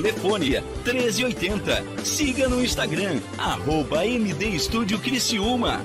telefone 1380. Siga no Instagram, arroba MD Estúdio Criciúma.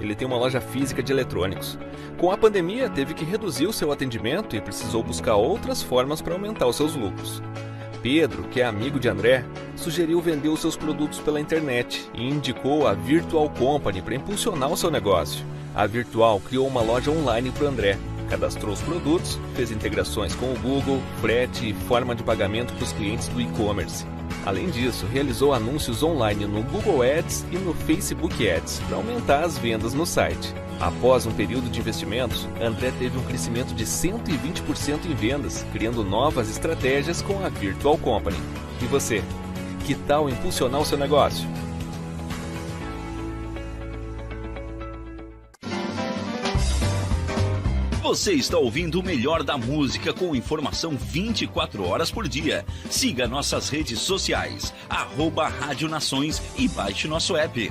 Ele tem uma loja física de eletrônicos. Com a pandemia, teve que reduzir o seu atendimento e precisou buscar outras formas para aumentar os seus lucros. Pedro, que é amigo de André, sugeriu vender os seus produtos pela internet e indicou a Virtual Company para impulsionar o seu negócio. A Virtual criou uma loja online para André, cadastrou os produtos, fez integrações com o Google, frete e forma de pagamento para os clientes do e-commerce. Além disso, realizou anúncios online no Google Ads e no Facebook Ads para aumentar as vendas no site. Após um período de investimentos, André teve um crescimento de 120% em vendas, criando novas estratégias com a Virtual Company. E você? Que tal impulsionar o seu negócio? Você está ouvindo o melhor da música com informação 24 horas por dia. Siga nossas redes sociais, arroba Rádio Nações e baixe nosso app.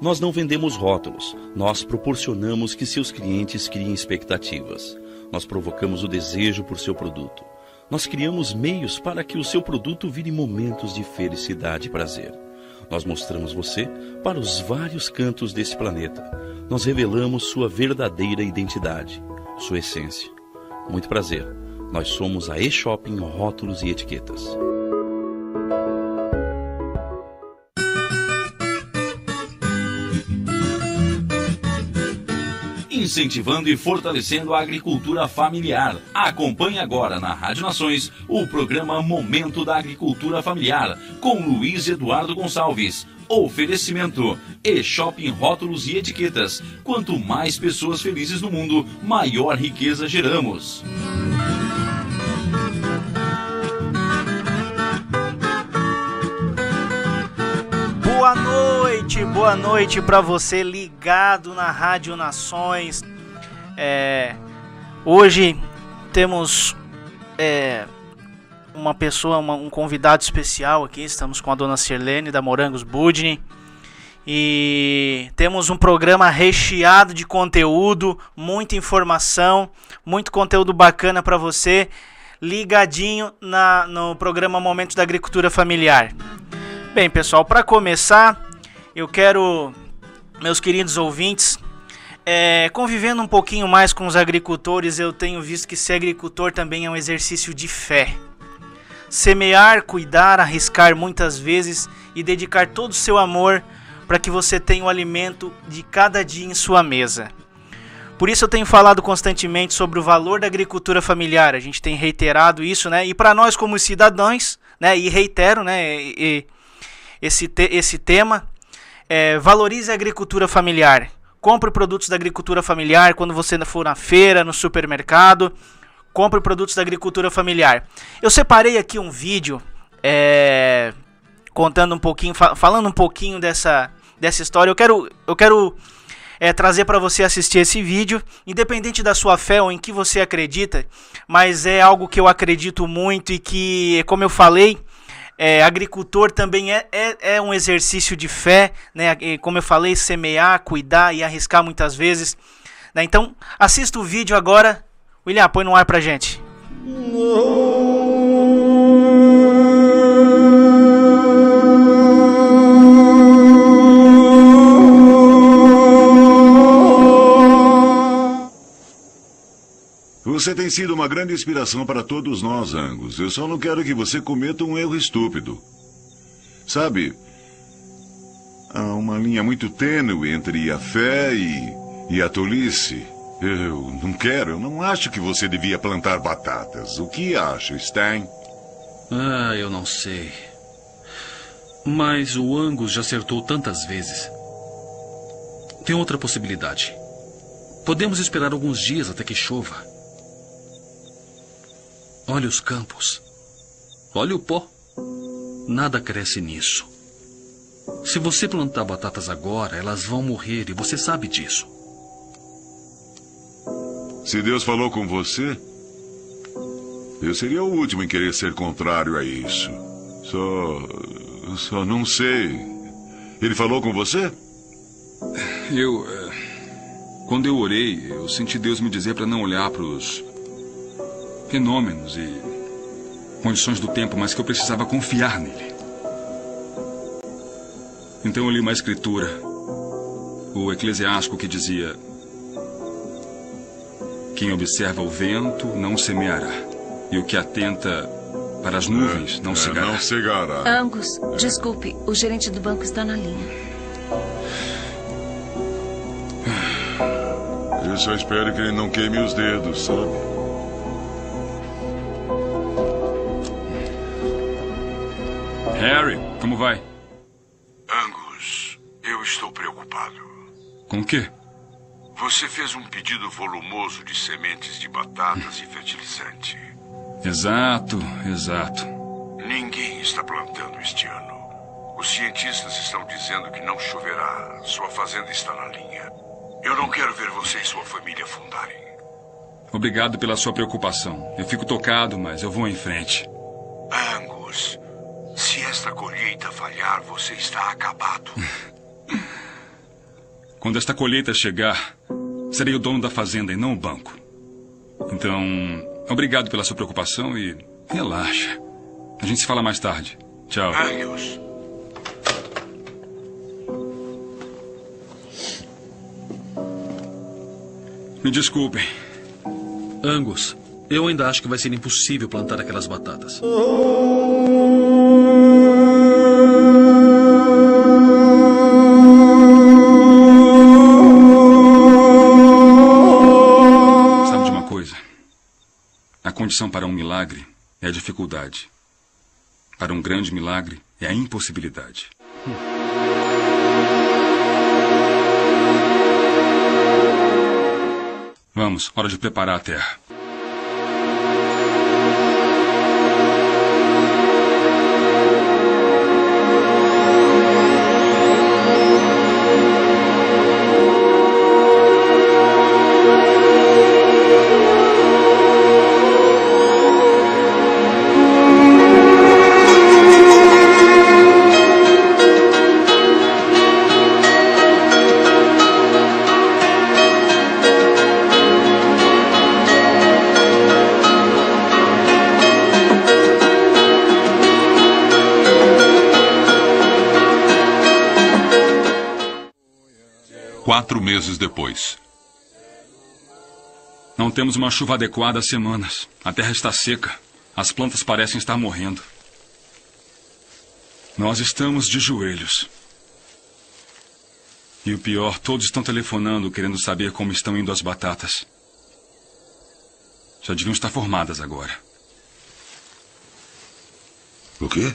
Nós não vendemos rótulos, nós proporcionamos que seus clientes criem expectativas. Nós provocamos o desejo por seu produto. Nós criamos meios para que o seu produto vire momentos de felicidade e prazer. Nós mostramos você para os vários cantos desse planeta. Nós revelamos sua verdadeira identidade, sua essência. Muito prazer. Nós somos a E-Shopping Rótulos e Etiquetas. Incentivando e fortalecendo a agricultura familiar. Acompanhe agora na Rádio Nações o programa Momento da Agricultura Familiar com Luiz Eduardo Gonçalves. Oferecimento e Shopping Rótulos e Etiquetas. Quanto mais pessoas felizes no mundo, maior riqueza geramos. Boa noite, boa noite para você ligado na Rádio Nações. É, hoje temos é, uma pessoa, uma, um convidado especial aqui. Estamos com a dona Sirlene da Morangos Budni. E temos um programa recheado de conteúdo, muita informação, muito conteúdo bacana para você, ligadinho na, no programa Momento da Agricultura Familiar. Bem, pessoal, para começar, eu quero, meus queridos ouvintes, é, convivendo um pouquinho mais com os agricultores, eu tenho visto que ser agricultor também é um exercício de fé. Semear, cuidar, arriscar muitas vezes e dedicar todo o seu amor para que você tenha o alimento de cada dia em sua mesa. Por isso eu tenho falado constantemente sobre o valor da agricultura familiar. A gente tem reiterado isso, né? E para nós como cidadãos, né? E reitero, né? E, esse, te, esse tema. É, valorize a agricultura familiar. Compre produtos da agricultura familiar quando você for na feira, no supermercado. Compre produtos da agricultura familiar. Eu separei aqui um vídeo é, contando um pouquinho, falando um pouquinho dessa, dessa história. Eu quero, eu quero é, trazer para você assistir esse vídeo, independente da sua fé ou em que você acredita, mas é algo que eu acredito muito e que, como eu falei, é, agricultor também é, é, é, um exercício de fé, né? Como eu falei, semear, cuidar e arriscar muitas vezes. Né? Então, assista o vídeo agora. William, põe no ar pra gente. Você tem sido uma grande inspiração para todos nós, Angus. Eu só não quero que você cometa um erro estúpido. Sabe, há uma linha muito tênue entre a fé e, e a tolice. Eu não quero, eu não acho que você devia plantar batatas. O que acha, Stein? Ah, eu não sei. Mas o Angus já acertou tantas vezes. Tem outra possibilidade. Podemos esperar alguns dias até que chova. Olha os campos. Olha o pó. Nada cresce nisso. Se você plantar batatas agora, elas vão morrer e você sabe disso. Se Deus falou com você, eu seria o último em querer ser contrário a isso. Só. Só não sei. Ele falou com você? Eu. eh, Quando eu orei, eu senti Deus me dizer para não olhar para os fenômenos e condições do tempo, mas que eu precisava confiar nele. Então eu li uma escritura, o Eclesiástico, que dizia: Quem observa o vento não semeará, e o que atenta para as nuvens não É, cegará. Não cegará. Angus, desculpe, o gerente do banco está na linha. Eu só espero que ele não queime os dedos, sabe? Harry, como vai? Angus, eu estou preocupado. Com o quê? Você fez um pedido volumoso de sementes de batatas e fertilizante. Exato, exato. Ninguém está plantando este ano. Os cientistas estão dizendo que não choverá. Sua fazenda está na linha. Eu não quero ver você e sua família fundarem. Obrigado pela sua preocupação. Eu fico tocado, mas eu vou em frente. Angus, se esta colheita falhar, você está acabado. Quando esta colheita chegar, serei o dono da fazenda e não o banco. Então, obrigado pela sua preocupação e relaxa. A gente se fala mais tarde. Tchau. Angus, Me desculpem. Angus, eu ainda acho que vai ser impossível plantar aquelas batatas. Sabe Condição para um milagre é a dificuldade. Para um grande milagre é a impossibilidade. Vamos, hora de preparar a terra. Quatro meses depois. Não temos uma chuva adequada há semanas. A terra está seca. As plantas parecem estar morrendo. Nós estamos de joelhos. E o pior, todos estão telefonando querendo saber como estão indo as batatas. Já deviam estar formadas agora. O quê?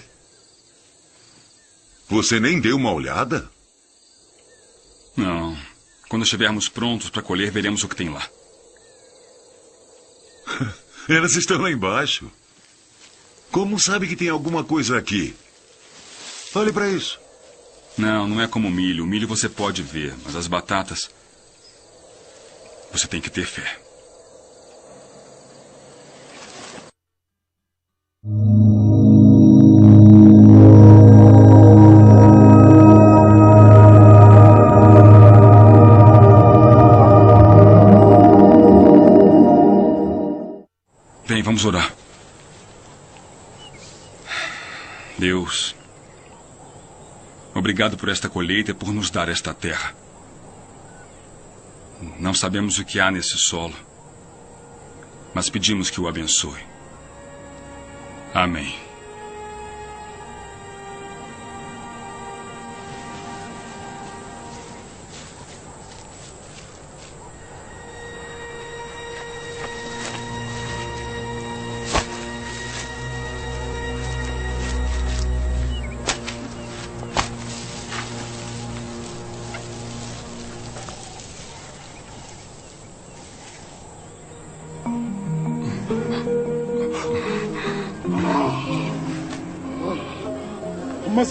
Você nem deu uma olhada? Não. Quando estivermos prontos para colher, veremos o que tem lá. Elas estão lá embaixo. Como sabe que tem alguma coisa aqui? Olhe para isso. Não, não é como o milho. O milho você pode ver, mas as batatas. Você tem que ter fé. Vamos orar. Deus, obrigado por esta colheita e por nos dar esta terra. Não sabemos o que há nesse solo. mas pedimos que o abençoe. Amém.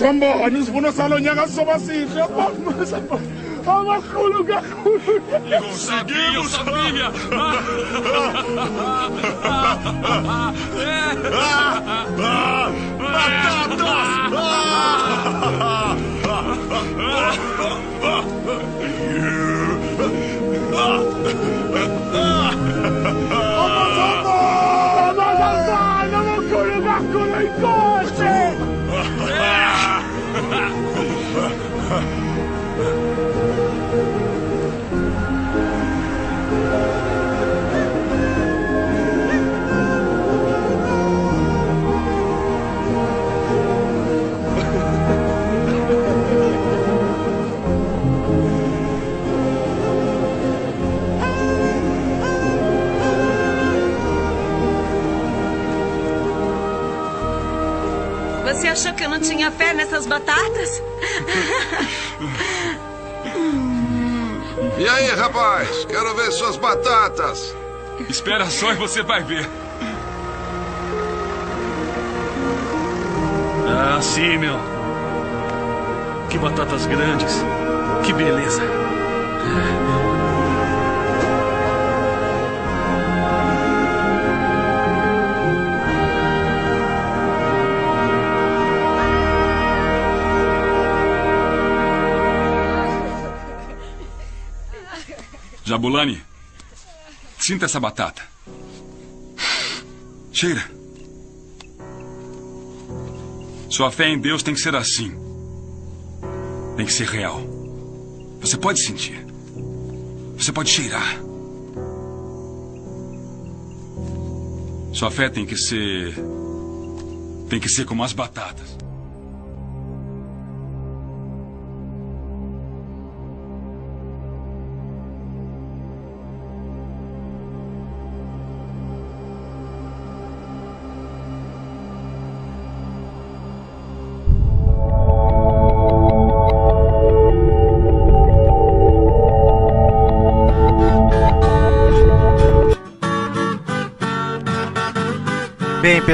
Sambani sivuna salonyaka soba sihle abakhulu kakhulu sakile usabibya batatas Você achou que eu não tinha fé nessas batatas? E aí, rapaz? Quero ver suas batatas. Espera só e você vai ver. Ah, sim, meu. Que batatas grandes. Que beleza. Jabulani, sinta essa batata. Cheira. Sua fé em Deus tem que ser assim. Tem que ser real. Você pode sentir. Você pode cheirar. Sua fé tem que ser. Tem que ser como as batatas.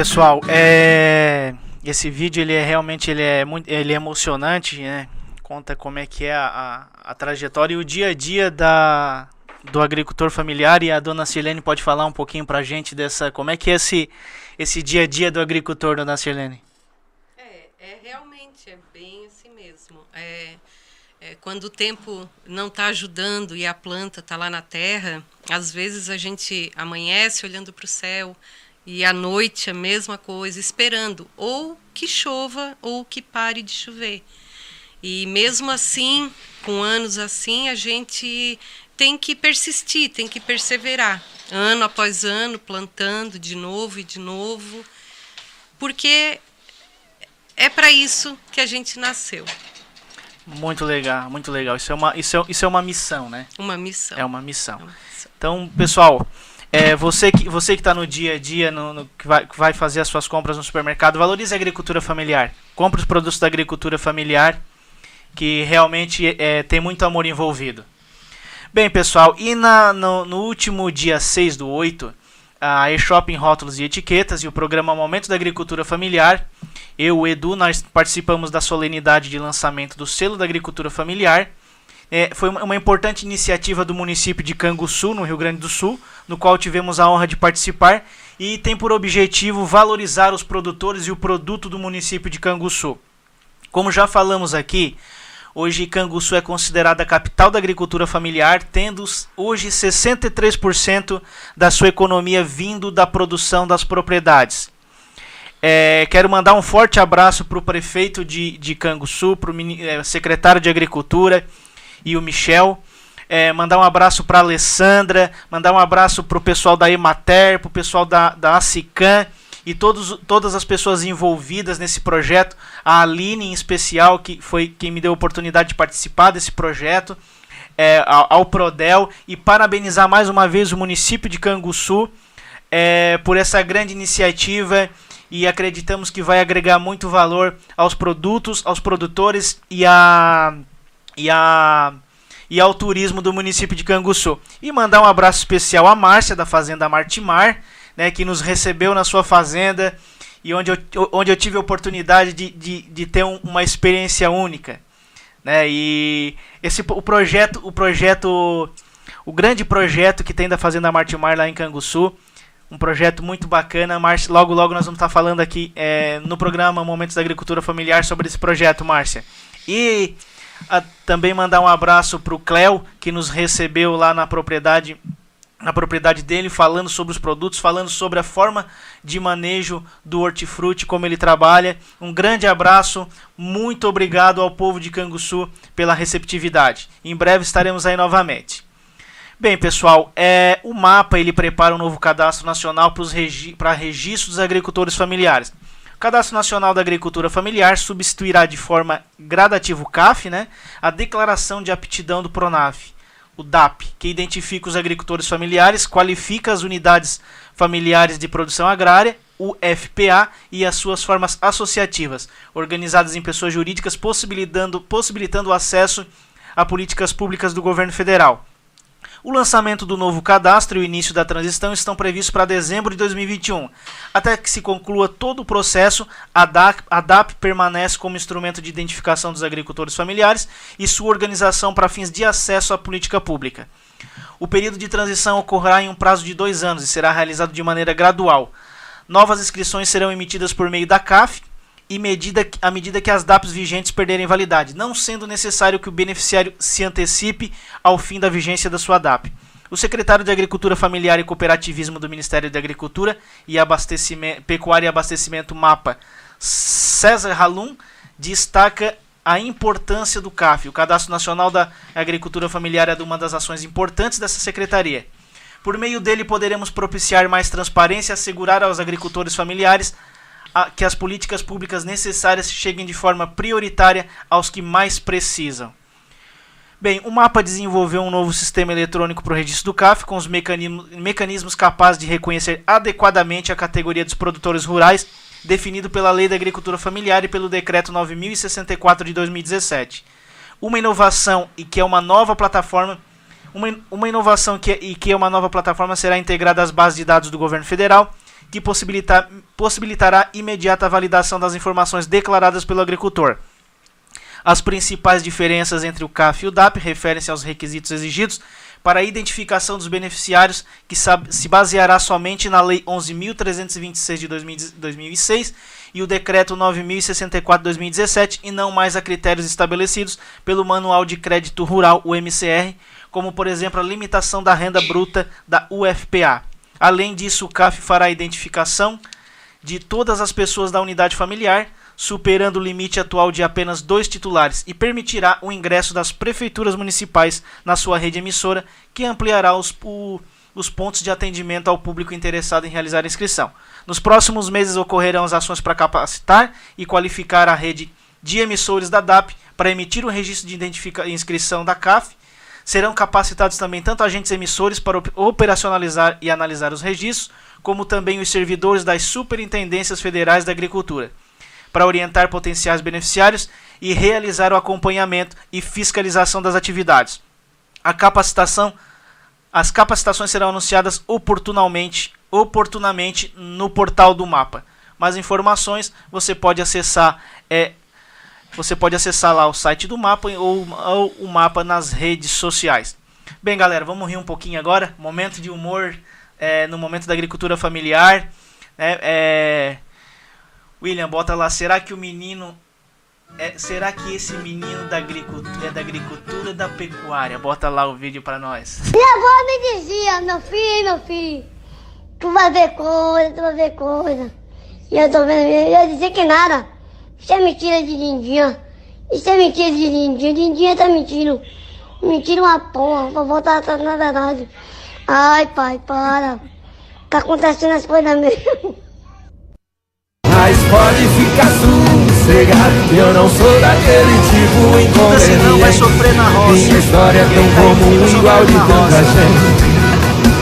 Pessoal, é... esse vídeo ele é realmente ele é muito ele é emocionante, né? Conta como é que é a, a, a trajetória e o dia a dia da do agricultor familiar e a dona Silene pode falar um pouquinho pra gente dessa como é que é esse esse dia a dia do agricultor, dona Silene? É, é realmente é bem assim mesmo. É, é, quando o tempo não está ajudando e a planta está lá na terra, às vezes a gente amanhece olhando para o céu e à noite a mesma coisa, esperando ou que chova ou que pare de chover. E mesmo assim, com anos assim, a gente tem que persistir, tem que perseverar, ano após ano, plantando de novo e de novo, porque é para isso que a gente nasceu. Muito legal, muito legal. Isso é uma isso é, isso é uma missão, né? Uma missão. É uma missão. Então, pessoal, é, você que você que está no dia a dia, no, no- que, vai, que vai fazer as suas compras no supermercado, valorize a agricultura familiar. Compre os produtos da agricultura familiar, que realmente é, tem muito amor envolvido. Bem, pessoal, e na, no, no último dia 6 do 8, a eShopping Rótulos e Etiquetas e o programa Momento da Agricultura Familiar, eu, o Edu, nós participamos da solenidade de lançamento do selo da agricultura familiar. É, foi uma importante iniciativa do município de Canguçu, no Rio Grande do Sul, no qual tivemos a honra de participar e tem por objetivo valorizar os produtores e o produto do município de Canguçu. Como já falamos aqui, hoje Canguçu é considerada a capital da agricultura familiar, tendo hoje 63% da sua economia vindo da produção das propriedades. É, quero mandar um forte abraço para o prefeito de, de Canguçu, para o secretário de Agricultura e o Michel. É, mandar um abraço para Alessandra, mandar um abraço para o pessoal da Emater, para o pessoal da, da ACICAN e todos, todas as pessoas envolvidas nesse projeto. A Aline, em especial, que foi quem me deu a oportunidade de participar desse projeto. É, ao, ao, Prodel e parabenizar mais uma vez o município de Canguçu é, por essa grande iniciativa e acreditamos que vai agregar muito valor aos produtos, aos produtores e a e a e ao turismo do município de Canguçu. E mandar um abraço especial à Márcia da Fazenda Martimar, né, que nos recebeu na sua fazenda e onde eu, onde eu tive a oportunidade de, de, de ter um, uma experiência única. Né, e esse o projeto, o projeto, o grande projeto que tem da Fazenda Martimar lá em Canguçu, um projeto muito bacana. Márcia, logo logo nós vamos estar falando aqui é, no programa Momentos da Agricultura Familiar sobre esse projeto, Márcia. E a, também mandar um abraço para o Cléo, que nos recebeu lá na propriedade na propriedade dele, falando sobre os produtos, falando sobre a forma de manejo do hortifruti, como ele trabalha. Um grande abraço, muito obrigado ao povo de Canguçu pela receptividade. Em breve estaremos aí novamente. Bem, pessoal, é, o mapa ele prepara um novo cadastro nacional para regi registro dos agricultores familiares. Cadastro Nacional da Agricultura Familiar substituirá de forma gradativa o CAF, né, a declaração de aptidão do PRONAF, o DAP, que identifica os agricultores familiares, qualifica as unidades familiares de produção agrária, o FPA e as suas formas associativas, organizadas em pessoas jurídicas, possibilitando, possibilitando o acesso a políticas públicas do governo federal. O lançamento do novo cadastro e o início da transição estão previstos para dezembro de 2021. Até que se conclua todo o processo, a DAP, a DAP permanece como instrumento de identificação dos agricultores familiares e sua organização para fins de acesso à política pública. O período de transição ocorrerá em um prazo de dois anos e será realizado de maneira gradual. Novas inscrições serão emitidas por meio da CAF, e medida, à medida que as DAPs vigentes perderem validade, não sendo necessário que o beneficiário se antecipe ao fim da vigência da sua DAP. O secretário de Agricultura Familiar e Cooperativismo do Ministério da Agricultura e Abastecimento, Pecuária e Abastecimento MAPA, César Halum, destaca a importância do CAF. O Cadastro Nacional da Agricultura Familiar é uma das ações importantes dessa secretaria. Por meio dele, poderemos propiciar mais transparência e assegurar aos agricultores familiares a, que as políticas públicas necessárias cheguem de forma prioritária aos que mais precisam. Bem, o mapa desenvolveu um novo sistema eletrônico para o registro do CAF, com os mecanismos, mecanismos capazes de reconhecer adequadamente a categoria dos produtores rurais, definido pela Lei da Agricultura Familiar e pelo Decreto 9064 de 2017. Uma inovação e que é uma nova plataforma uma, uma inovação que, e que é uma nova plataforma será integrada às bases de dados do governo federal que possibilita, possibilitará imediata validação das informações declaradas pelo agricultor. As principais diferenças entre o CAF e o DAP referem-se aos requisitos exigidos para a identificação dos beneficiários, que se baseará somente na Lei 11.326 de 2006 e o Decreto 9.064 de 2017, e não mais a critérios estabelecidos pelo Manual de Crédito Rural, o MCR, como por exemplo a limitação da renda bruta da UFPA. Além disso, o CAF fará a identificação de todas as pessoas da unidade familiar, superando o limite atual de apenas dois titulares, e permitirá o ingresso das prefeituras municipais na sua rede emissora, que ampliará os, o, os pontos de atendimento ao público interessado em realizar a inscrição. Nos próximos meses ocorrerão as ações para capacitar e qualificar a rede de emissores da DAP para emitir o registro de inscrição da CAF Serão capacitados também tanto agentes emissores para operacionalizar e analisar os registros, como também os servidores das superintendências federais da agricultura, para orientar potenciais beneficiários e realizar o acompanhamento e fiscalização das atividades. A capacitação, as capacitações serão anunciadas oportunamente, oportunamente no portal do mapa. Mais informações você pode acessar é, você pode acessar lá o site do mapa ou, ou o mapa nas redes sociais. Bem, galera, vamos rir um pouquinho agora. Momento de humor é, no momento da agricultura familiar. É, é... William, bota lá. Será que o menino. É, será que esse menino da agricultura é da agricultura da pecuária? Bota lá o vídeo para nós. Minha avó me dizia, meu filho, meu filho, tu vai ver coisa, tu vai ver coisa. E eu tô vendo, eu ia dizer que nada. Isso é mentira de Lindinha. Isso é mentira de Lindinha. Lindinha tá mentindo. Me tira uma porra, vou voltar na verdade. Ai, pai, para. Tá acontecendo as coisas mesmo. Mas pode ficar sossegado, eu não sou daquele tipo inconveniente. não vai sofrer na roça. Minha história é tão comum, igual de tanta gente.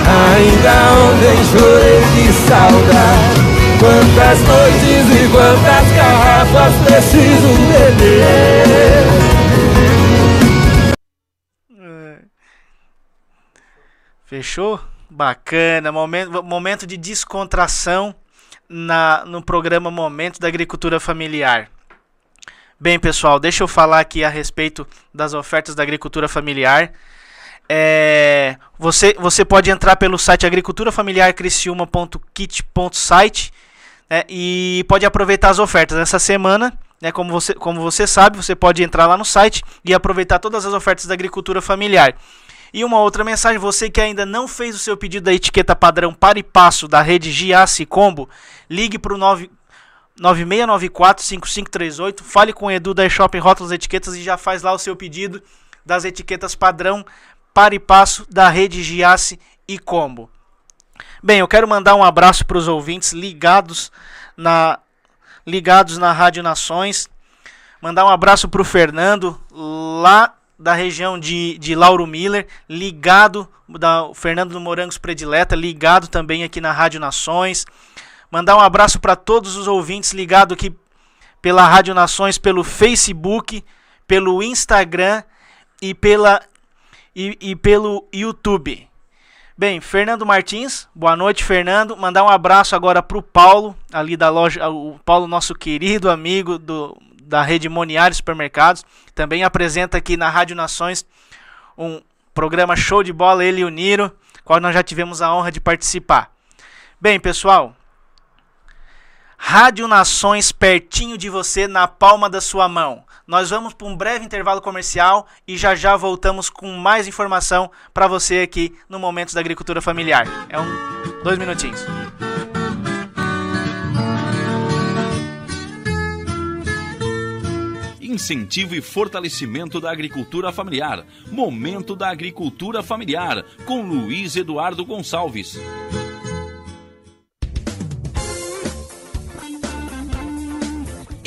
Ainda ontem chorei de saudade. Quantas noites e quantas garrafas preciso beber. Fechou? Bacana. Momento, momento de descontração na, no programa Momento da Agricultura Familiar. Bem, pessoal, deixa eu falar aqui a respeito das ofertas da agricultura familiar. É, você, você pode entrar pelo site agriculturafamiliarcriciúma.kit.site né, e pode aproveitar as ofertas. Nessa semana, né, como, você, como você sabe, você pode entrar lá no site e aproveitar todas as ofertas da agricultura familiar. E uma outra mensagem, você que ainda não fez o seu pedido da etiqueta padrão para e passo da rede Giasse Combo, ligue para o 9694-5538, fale com o Edu da Shopping Rótulos Etiquetas e já faz lá o seu pedido das etiquetas padrão para e passo da rede Giasse e Combo. Bem, eu quero mandar um abraço para os ouvintes ligados na ligados na Rádio Nações. Mandar um abraço para o Fernando lá da região de, de Lauro Miller, ligado, da Fernando do Morangos Predileta, ligado também aqui na Rádio Nações. Mandar um abraço para todos os ouvintes ligados aqui pela Rádio Nações, pelo Facebook, pelo Instagram e, pela, e, e pelo YouTube. Bem, Fernando Martins, boa noite, Fernando. Mandar um abraço agora para o Paulo, ali da loja, o Paulo, nosso querido amigo do, da rede Moniari Supermercados. Também apresenta aqui na Rádio Nações um programa show de bola, ele e o Niro, qual nós já tivemos a honra de participar. Bem, pessoal, Rádio Nações pertinho de você, na palma da sua mão. Nós vamos para um breve intervalo comercial e já já voltamos com mais informação para você aqui no Momento da Agricultura Familiar. É um dois minutinhos. incentivo e fortalecimento da agricultura familiar. Momento da Agricultura Familiar, com Luiz Eduardo Gonçalves.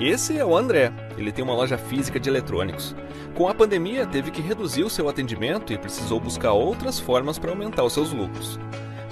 Esse é o André. Ele tem uma loja física de eletrônicos. Com a pandemia, teve que reduzir o seu atendimento e precisou buscar outras formas para aumentar os seus lucros.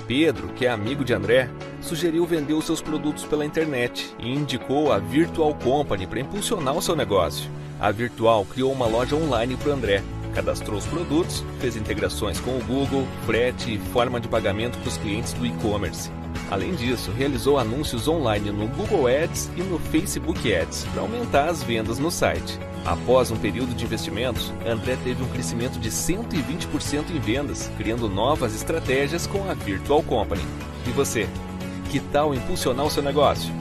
Pedro, que é amigo de André, sugeriu vender os seus produtos pela internet e indicou a Virtual Company para impulsionar o seu negócio. A Virtual criou uma loja online para André, cadastrou os produtos, fez integrações com o Google, frete e forma de pagamento para os clientes do e-commerce. Além disso, realizou anúncios online no Google Ads e no Facebook Ads para aumentar as vendas no site. Após um período de investimentos, André teve um crescimento de 120% em vendas, criando novas estratégias com a Virtual Company. E você? Que tal impulsionar o seu negócio?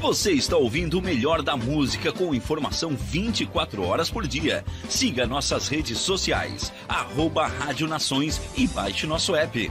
Você está ouvindo o melhor da música com informação 24 horas por dia. Siga nossas redes sociais, arroba Rádio Nações e baixe nosso app.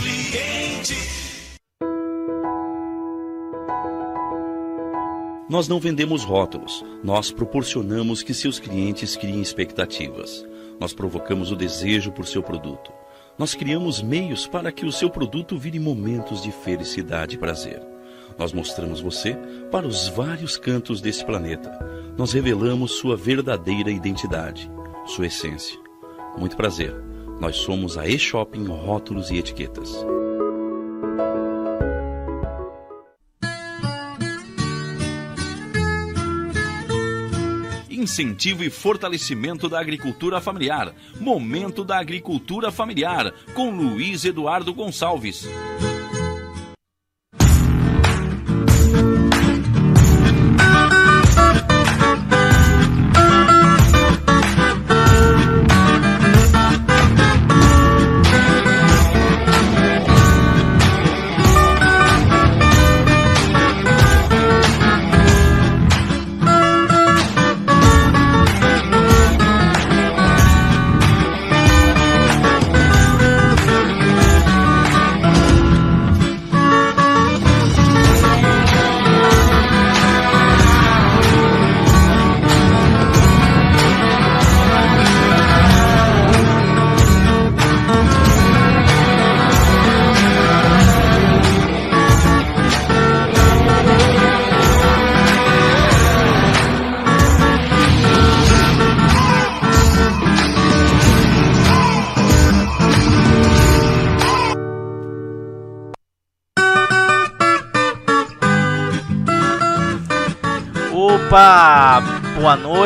Nós não vendemos rótulos, nós proporcionamos que seus clientes criem expectativas. Nós provocamos o desejo por seu produto. Nós criamos meios para que o seu produto vire momentos de felicidade e prazer. Nós mostramos você para os vários cantos desse planeta. Nós revelamos sua verdadeira identidade, sua essência. Muito prazer. Nós somos a E-Shopping Rótulos e Etiquetas. Incentivo e fortalecimento da agricultura familiar. Momento da agricultura familiar com Luiz Eduardo Gonçalves.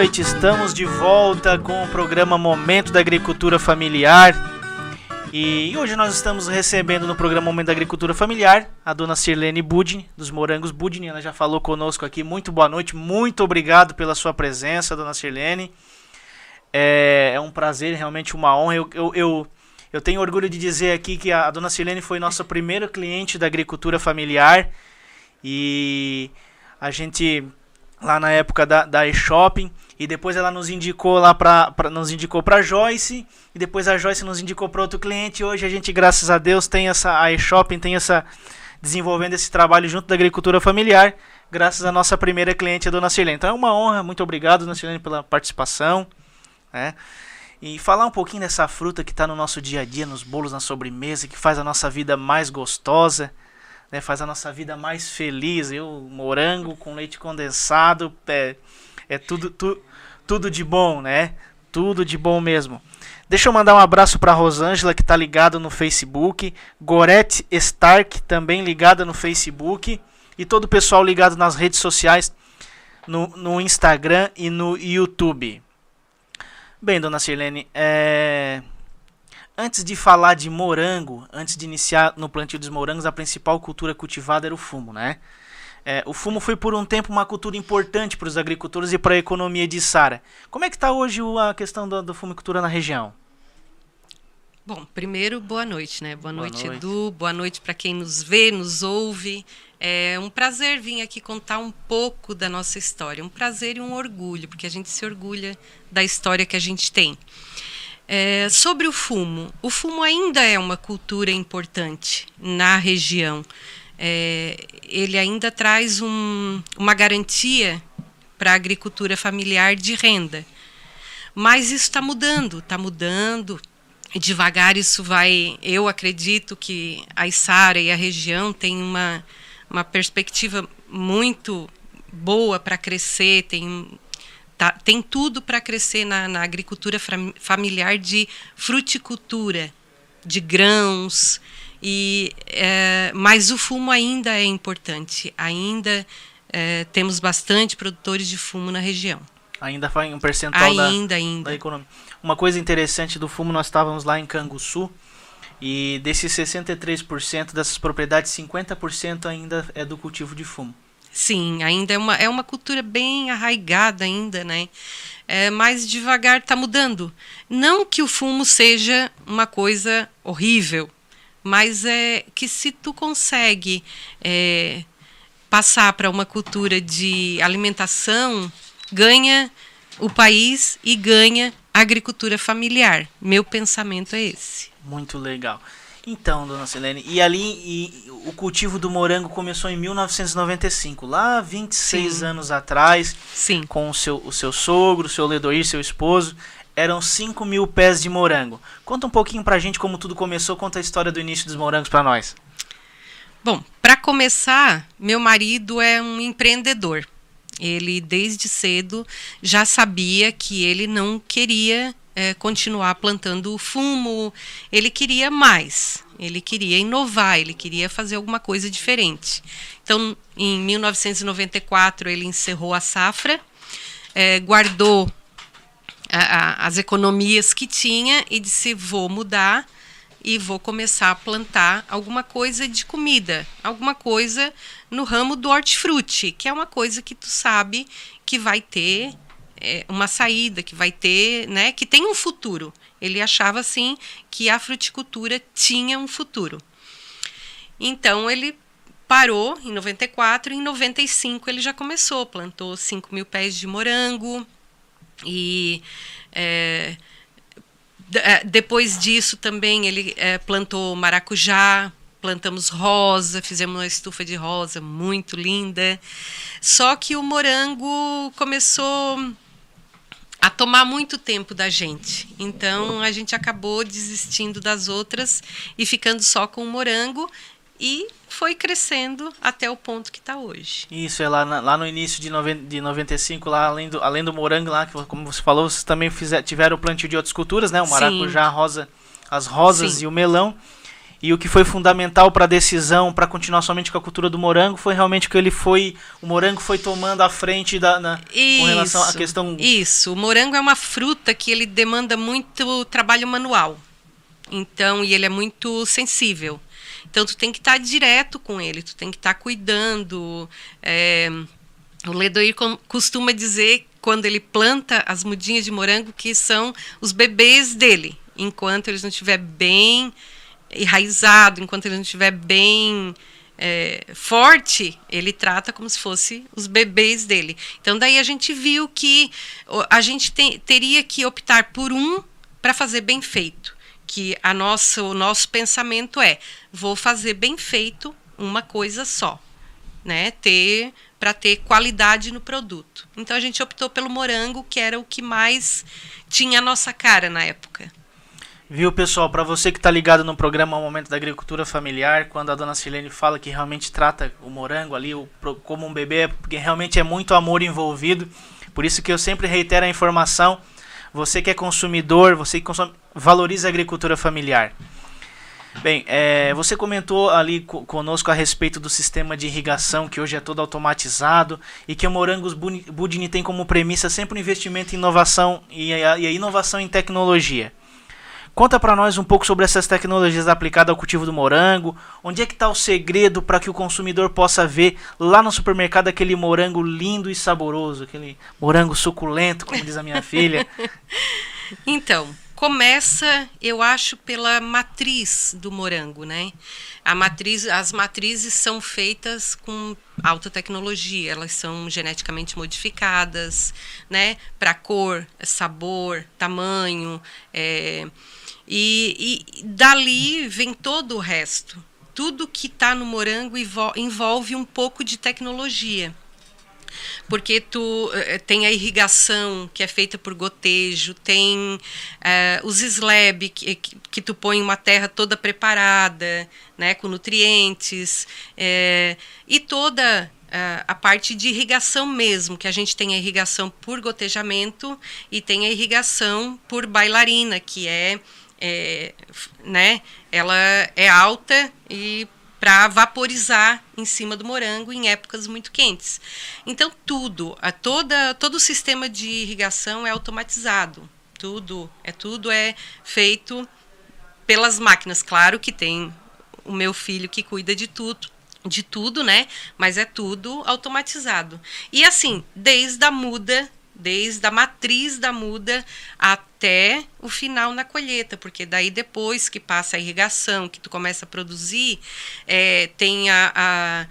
Noite, estamos de volta com o programa Momento da Agricultura Familiar. E hoje nós estamos recebendo no programa Momento da Agricultura Familiar a dona Sirlene Budin, dos Morangos Budin. Ela já falou conosco aqui. Muito boa noite, muito obrigado pela sua presença, dona Sirlene. É, é um prazer, realmente uma honra. Eu, eu, eu, eu tenho orgulho de dizer aqui que a, dona Sirlene foi nossa primeira cliente da agricultura familiar. E a gente lá na época da, da e-shopping e depois ela nos indicou lá para nos indicou para Joyce e depois a Joyce nos indicou para outro cliente. Hoje a gente, graças a Deus, tem essa a e-shopping tem essa desenvolvendo esse trabalho junto da agricultura familiar, graças à nossa primeira cliente, a dona Sirlene. Então é uma honra, muito obrigado, dona Sirlene, pela participação, né? E falar um pouquinho dessa fruta que está no nosso dia a dia, nos bolos, na sobremesa, que faz a nossa vida mais gostosa né, faz a nossa vida mais feliz. Eu, morango com leite condensado, é, é tudo, tu, tudo de bom, né? Tudo de bom mesmo. Deixa eu mandar um abraço para Rosângela que está ligada no Facebook, Gorete Stark também ligada no Facebook e todo o pessoal ligado nas redes sociais, no, no Instagram e no YouTube. Bem, dona Sirlene, é... Antes de falar de morango, antes de iniciar no plantio dos morangos, a principal cultura cultivada era o fumo, né? É, o fumo foi por um tempo uma cultura importante para os agricultores e para a economia de Sara. Como é que está hoje a questão do, do fumicultura na região? Bom, primeiro, boa noite, né? Boa, boa noite, noite, Edu. Boa noite para quem nos vê, nos ouve. É um prazer vir aqui contar um pouco da nossa história. Um prazer e um orgulho, porque a gente se orgulha da história que a gente tem. É, sobre o fumo, o fumo ainda é uma cultura importante na região. É, ele ainda traz um, uma garantia para a agricultura familiar de renda. Mas isso está mudando, está mudando. Devagar isso vai. Eu acredito que a Isara e a região têm uma, uma perspectiva muito boa para crescer, tem Tá, tem tudo para crescer na, na agricultura familiar de fruticultura, de grãos, e, é, mas o fumo ainda é importante. Ainda é, temos bastante produtores de fumo na região. Ainda faz um percentual ainda, da, ainda. da economia. Uma coisa interessante do fumo, nós estávamos lá em Canguçu, e desses 63% dessas propriedades, 50% ainda é do cultivo de fumo. Sim, ainda é uma, é uma cultura bem arraigada ainda, né? É, mas devagar está mudando. Não que o fumo seja uma coisa horrível, mas é que se tu consegue é, passar para uma cultura de alimentação, ganha o país e ganha agricultura familiar. Meu pensamento é esse. Muito legal. Então, dona Silene, e ali e, o cultivo do morango começou em 1995, lá 26 Sim. anos atrás, Sim. com o seu, o seu sogro, o seu Ledoir, seu esposo. Eram 5 mil pés de morango. Conta um pouquinho pra gente como tudo começou, conta a história do início dos morangos para nós. Bom, para começar, meu marido é um empreendedor. Ele, desde cedo, já sabia que ele não queria é, continuar plantando fumo, ele queria mais, ele queria inovar, ele queria fazer alguma coisa diferente. Então, em 1994, ele encerrou a safra, é, guardou a, as economias que tinha e disse: vou mudar e vou começar a plantar alguma coisa de comida, alguma coisa no ramo do hortifruti, que é uma coisa que tu sabe que vai ter é, uma saída, que vai ter, né, que tem um futuro. Ele achava assim que a fruticultura tinha um futuro. Então ele parou em 94, em 95 ele já começou, plantou 5 mil pés de morango e é, é, depois disso também ele é, plantou maracujá, plantamos rosa, fizemos uma estufa de rosa muito linda. Só que o morango começou a tomar muito tempo da gente. Então a gente acabou desistindo das outras e ficando só com o morango e foi crescendo até o ponto que está hoje. Isso, é lá, na, lá no início de, noven, de 95, lá além do, além do morango lá, que como você falou, vocês também fizer, tiveram o plantio de outras culturas, né? O maracujá, a rosa, as rosas Sim. e o melão. E o que foi fundamental para a decisão, para continuar somente com a cultura do morango, foi realmente que ele foi, o morango foi tomando a frente da, na, isso, com relação à questão. Isso, o morango é uma fruta que ele demanda muito trabalho manual. Então, e ele é muito sensível. Então tu tem que estar tá direto com ele, tu tem que estar tá cuidando. É, o Ledoir costuma dizer quando ele planta as mudinhas de morango que são os bebês dele, enquanto eles não estiver bem enraizado, enquanto ele não estiver bem é, forte, ele trata como se fosse os bebês dele. Então daí a gente viu que a gente teria que optar por um para fazer bem feito que a nossa, o nosso pensamento é: vou fazer bem feito uma coisa só, né? Ter para ter qualidade no produto. Então a gente optou pelo morango, que era o que mais tinha a nossa cara na época. Viu, pessoal? Para você que está ligado no programa Momento da Agricultura Familiar, quando a dona Silene fala que realmente trata o morango ali como um bebê, porque realmente é muito amor envolvido. Por isso que eu sempre reitero a informação você que é consumidor, você que consome, valoriza a agricultura familiar. Bem, é, você comentou ali conosco a respeito do sistema de irrigação que hoje é todo automatizado e que o Morangos Budini tem como premissa sempre o investimento em inovação e a, e a inovação em tecnologia. Conta para nós um pouco sobre essas tecnologias aplicadas ao cultivo do morango. Onde é que está o segredo para que o consumidor possa ver lá no supermercado aquele morango lindo e saboroso, aquele morango suculento, como diz a minha filha? Então, começa, eu acho, pela matriz do morango, né? A matriz, as matrizes são feitas com alta tecnologia, elas são geneticamente modificadas, né? Para cor, sabor, tamanho, é, e, e dali vem todo o resto. Tudo que está no morango envolve um pouco de tecnologia porque tu uh, tem a irrigação que é feita por gotejo, tem uh, os slab que, que, que, tu põe uma terra toda preparada, né, com nutrientes, uh, e toda a parte de irrigação mesmo, que a gente tem a irrigação por gotejamento e tem a irrigação por bailarina, que é é, né, ela é alta e para vaporizar em cima do morango em épocas muito quentes. Então tudo, a toda todo o sistema de irrigação é automatizado. Tudo, é tudo é feito pelas máquinas. Claro que tem o meu filho que cuida de tudo, de tudo, né? Mas é tudo automatizado. E assim, desde a muda desde a matriz da muda até o final na colheita, porque daí depois que passa a irrigação, que tu começa a produzir, é, tem a, a,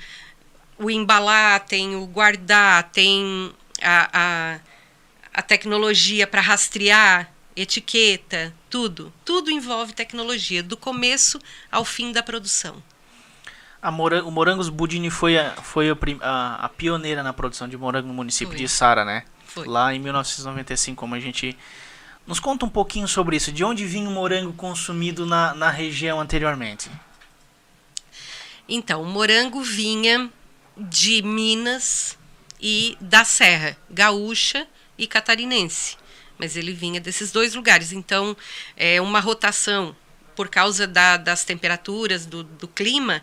o embalar, tem o guardar, tem a, a, a tecnologia para rastrear etiqueta, tudo. Tudo envolve tecnologia, do começo ao fim da produção. Morango, o Morangos Budini foi, a, foi a, a, a, pioneira na produção de morango no município foi. de Sara, né? Foi. Lá em 1995, como a gente. Nos conta um pouquinho sobre isso. De onde vinha o morango consumido na, na região anteriormente? Então, o morango vinha de Minas e da Serra Gaúcha e Catarinense. Mas ele vinha desses dois lugares. Então, é uma rotação por causa da, das temperaturas, do, do clima,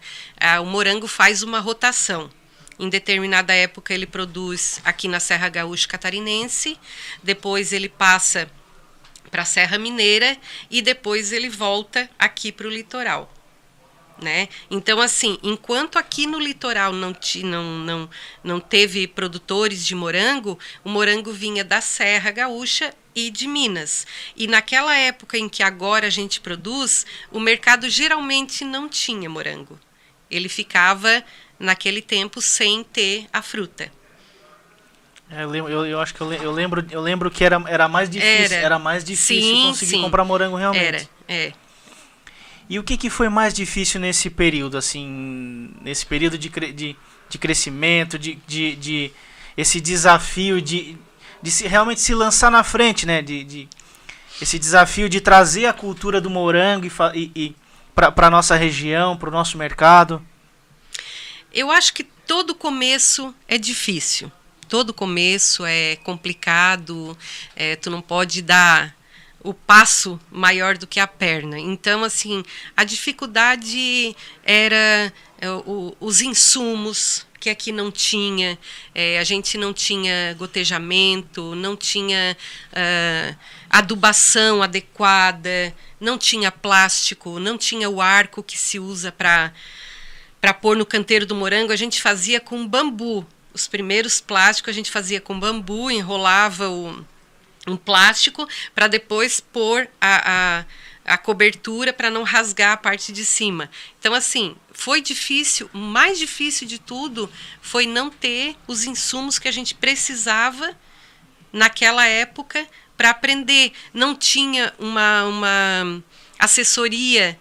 o morango faz uma rotação. Em determinada época ele produz aqui na Serra Gaúcha Catarinense, depois ele passa para a Serra Mineira e depois ele volta aqui para o litoral. Né? Então, assim, enquanto aqui no litoral não, não, não, não teve produtores de morango, o morango vinha da Serra Gaúcha e de Minas. E naquela época em que agora a gente produz, o mercado geralmente não tinha morango. Ele ficava, naquele tempo, sem ter a fruta. É, eu, eu, eu, acho que eu, eu, lembro, eu lembro que era, era mais difícil, era, era mais difícil sim, conseguir sim. comprar morango realmente. Era, é. E o que, que foi mais difícil nesse período, assim, nesse período de, de, de crescimento, de, de, de esse desafio de de se, realmente se lançar na frente, né? De, de esse desafio de trazer a cultura do morango e, e, e para a nossa região, para o nosso mercado? Eu acho que todo começo é difícil. Todo começo é complicado. É, tu não pode dar o passo maior do que a perna. Então, assim, a dificuldade era é, o, os insumos, que aqui não tinha. É, a gente não tinha gotejamento, não tinha uh, adubação adequada, não tinha plástico, não tinha o arco que se usa para para pôr no canteiro do morango. A gente fazia com bambu. Os primeiros plásticos a gente fazia com bambu, enrolava o, um plástico para depois pôr a, a a cobertura para não rasgar a parte de cima. Então, assim, foi difícil. O mais difícil de tudo foi não ter os insumos que a gente precisava naquela época para aprender. Não tinha uma, uma assessoria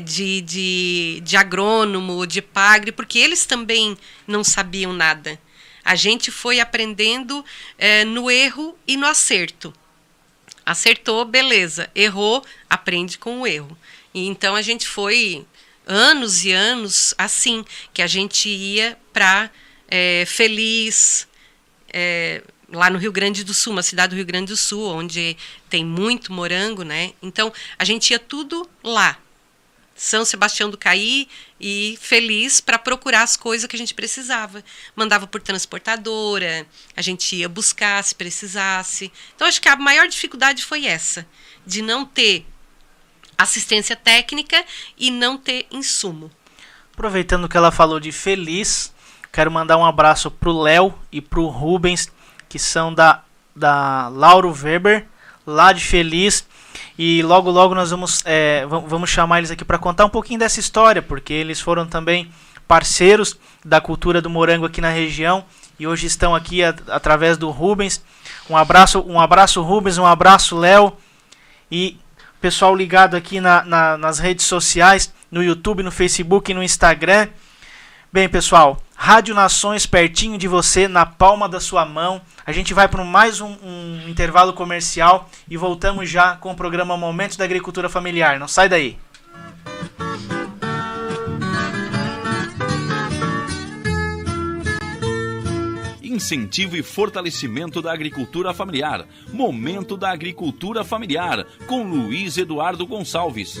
de, de, de agrônomo, de pagre, porque eles também não sabiam nada. A gente foi aprendendo eh, no erro e no acerto. Acertou, beleza. Errou, aprende com o erro. E então a gente foi anos e anos assim, que a gente ia para é, Feliz, é, lá no Rio Grande do Sul, uma cidade do Rio Grande do Sul, onde tem muito morango, né? Então a gente ia tudo lá. São Sebastião do Caí e feliz para procurar as coisas que a gente precisava. Mandava por transportadora, a gente ia buscar se precisasse. Então acho que a maior dificuldade foi essa, de não ter assistência técnica e não ter insumo. Aproveitando que ela falou de feliz, quero mandar um abraço pro Léo e pro Rubens, que são da da Lauro Weber, lá de Feliz e logo, logo nós vamos, é, vamos chamar eles aqui para contar um pouquinho dessa história, porque eles foram também parceiros da cultura do morango aqui na região e hoje estão aqui a, através do Rubens. Um abraço, um abraço Rubens, um abraço Léo e pessoal ligado aqui na, na, nas redes sociais, no YouTube, no Facebook no Instagram. Bem, pessoal, Rádio Nações pertinho de você, na palma da sua mão. A gente vai para mais um, um, intervalo comercial e voltamos já com o programa Momentos da Agricultura Familiar. Não sai daí. Incentivo e fortalecimento da agricultura familiar. Momento da Agricultura Familiar, com Luiz Eduardo Gonçalves.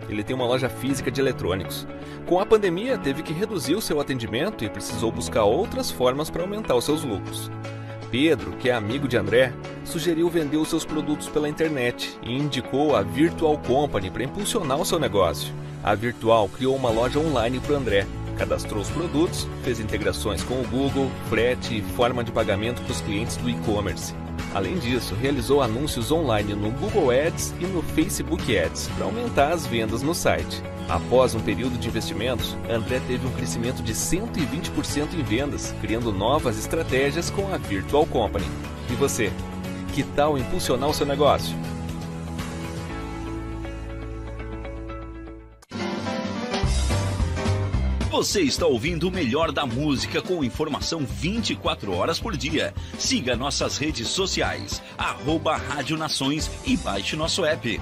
Ele tem uma loja física de eletrônicos. Com a pandemia, teve que reduzir o seu atendimento e precisou buscar outras formas para aumentar os seus lucros. Pedro, que é amigo de André, sugeriu vender os seus produtos pela internet e indicou a Virtual Company para impulsionar o seu negócio. A Virtual criou uma loja online para André, cadastrou os produtos, fez integrações com o Google, frete e forma de pagamento para os clientes do e-commerce. Além disso, realizou anúncios online no Google Ads e no Facebook Ads para aumentar as vendas no site. Após um período de investimentos, André teve um crescimento de 120% em vendas, criando novas estratégias com a Virtual Company. E você? Que tal impulsionar o seu negócio? Você está ouvindo o melhor da música com informação 24 horas por dia. Siga nossas redes sociais, arroba Rádio Nações e baixe nosso app.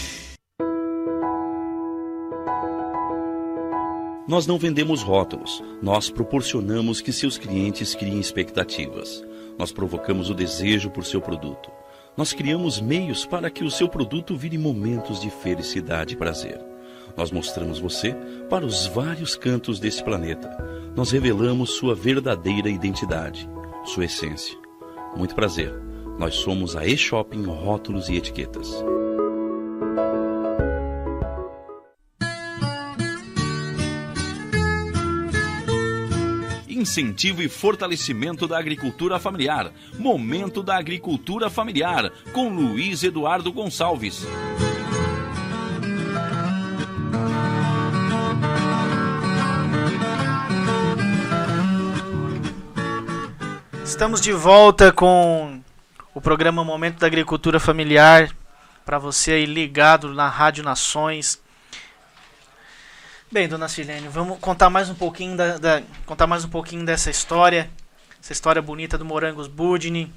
Nós não vendemos rótulos, nós proporcionamos que seus clientes criem expectativas. Nós provocamos o desejo por seu produto. Nós criamos meios para que o seu produto vire momentos de felicidade e prazer. Nós mostramos você para os vários cantos desse planeta. Nós revelamos sua verdadeira identidade, sua essência. Muito prazer. Nós somos a E-Shopping Rótulos e Etiquetas. Incentivo e fortalecimento da agricultura familiar. Momento da agricultura familiar, com Luiz Eduardo Gonçalves. Estamos de volta com o programa Momento da Agricultura Familiar. Para você aí ligado na Rádio Nações, Bem, dona Silene, vamos contar mais um pouquinho da, da, contar mais um pouquinho dessa história, essa história bonita do Morangos Budini.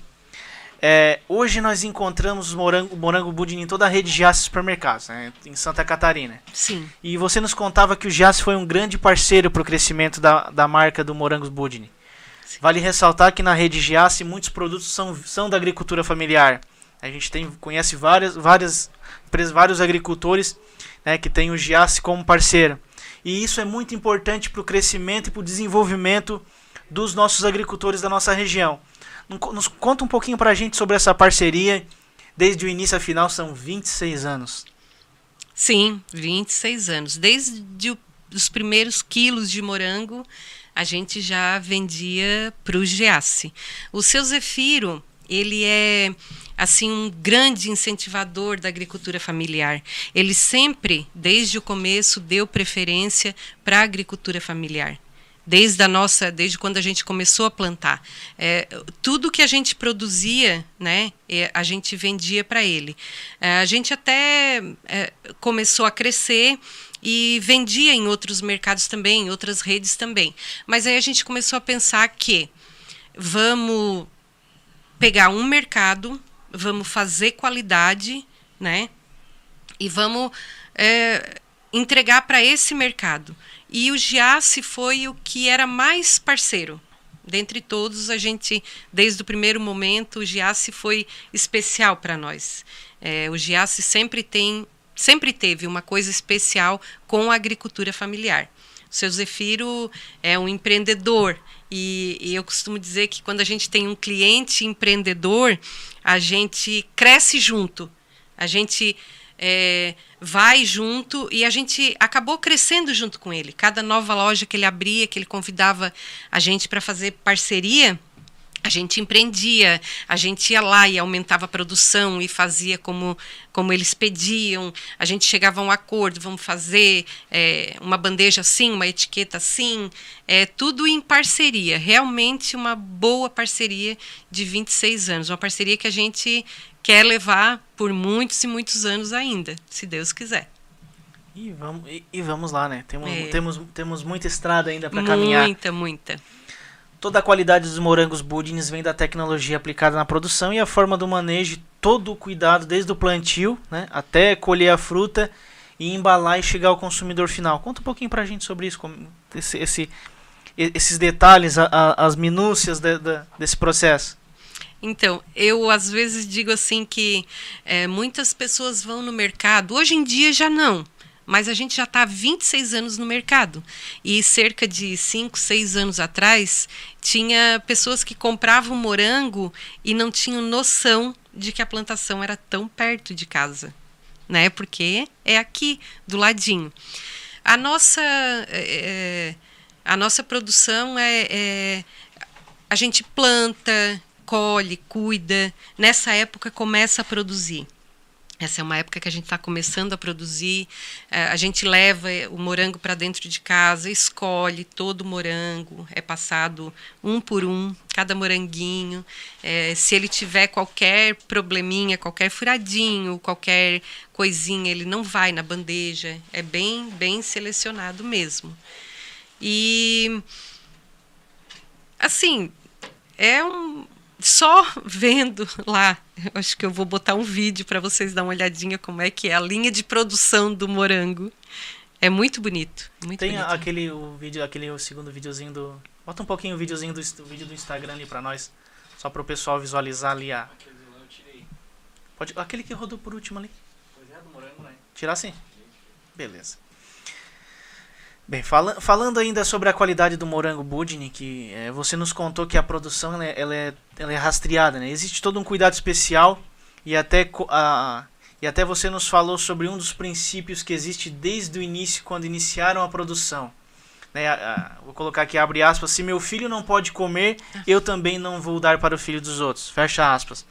É, hoje nós encontramos o morango, morango Budini em toda a rede Giasse Supermercados, né, em Santa Catarina. Sim. E você nos contava que o Giasse foi um grande parceiro para o crescimento da, da marca do Morangos Budini. Sim. Vale ressaltar que na rede Giasse muitos produtos são, são da agricultura familiar. A gente tem, conhece várias, várias empresas, vários agricultores né, que têm o Giasse como parceiro. E isso é muito importante para o crescimento e para o desenvolvimento dos nossos agricultores da nossa região. Nos conta um pouquinho para a gente sobre essa parceria. Desde o início a final são 26 anos. Sim, 26 anos. Desde os primeiros quilos de morango, a gente já vendia para o Giasse. O seu Zefiro, ele é assim um grande incentivador da agricultura familiar. Ele sempre, desde o começo, deu preferência para a agricultura familiar. Desde a nossa, desde quando a gente começou a plantar, é, tudo que a gente produzia, né, é, a gente vendia para ele. É, a gente até é, começou a crescer e vendia em outros mercados também, em outras redes também. Mas aí a gente começou a pensar que vamos pegar um mercado vamos fazer qualidade, né? E vamos é, entregar para esse mercado. E o Giasse foi o que era mais parceiro. Dentre todos, a gente, desde o primeiro momento, o Giasse foi especial para nós. É, o Giasse sempre tem, sempre teve uma coisa especial com a agricultura familiar. O seu Zefiro é um empreendedor, e, e, eu costumo dizer que quando a gente tem um cliente empreendedor, a gente cresce junto. A gente é, vai junto e a gente acabou crescendo junto com ele. Cada nova loja que ele abria, que ele convidava a gente para fazer parceria, a gente empreendia, a gente ia lá e aumentava a produção e fazia como, como eles pediam, a gente chegava a um acordo, vamos fazer é, uma bandeja assim, uma etiqueta assim, é, tudo em parceria, realmente uma boa parceria de 26 anos, uma parceria que a gente quer levar por muitos e muitos anos ainda, se Deus quiser. E vamos, e, e vamos lá, né? Temos, é. temos, temos muita estrada ainda para caminhar. Muita, muita. Toda a qualidade dos morangos budins vem da tecnologia aplicada na produção e a forma do manejo, todo o cuidado desde o plantio né, até colher a fruta e embalar e chegar ao consumidor final. Conta um pouquinho pra gente sobre isso, esse, esse esses detalhes, a, a, as minúcias de, de, desse processo. Então, eu às vezes digo assim que é, muitas pessoas vão no mercado, hoje em dia já não, mas a gente já está há 26 anos no mercado. E cerca de 5, 6 anos atrás, tinha pessoas que compravam morango e não tinham noção de que a plantação era tão perto de casa. Né? Porque é aqui, do ladinho. A nossa, é, a nossa produção é, é. A gente planta, colhe, cuida. Nessa época começa a produzir. Essa é uma época que a gente está começando a produzir. É, a gente leva o morango para dentro de casa, escolhe todo o morango, é passado um por um, cada moranguinho. É, se ele tiver qualquer probleminha, qualquer furadinho, qualquer coisinha, ele não vai na bandeja. É bem, bem selecionado mesmo. E assim, é um, só vendo lá, acho que eu vou botar um vídeo para vocês dar uma olhadinha como é que é a linha de produção do morango. É muito bonito. Muito Tem bonito. aquele o vídeo, aquele o segundo videozinho do. Bota um pouquinho o videozinho do, do vídeo do Instagram ali para nós, só para o pessoal visualizar ali a. Pode, aquele que rodou por último ali. Pois é, do morango, né? Tirar sim. Beleza. Bem, fala, falando ainda sobre a qualidade do morango Budni, que é, você nos contou que a produção ela é, ela é, ela é rastreada, né? Existe todo um cuidado especial e até, a, e até você nos falou sobre um dos princípios que existe desde o início, quando iniciaram a produção. Né? A, a, vou colocar aqui, abre aspas, se meu filho não pode comer, eu também não vou dar para o filho dos outros. Fecha aspas.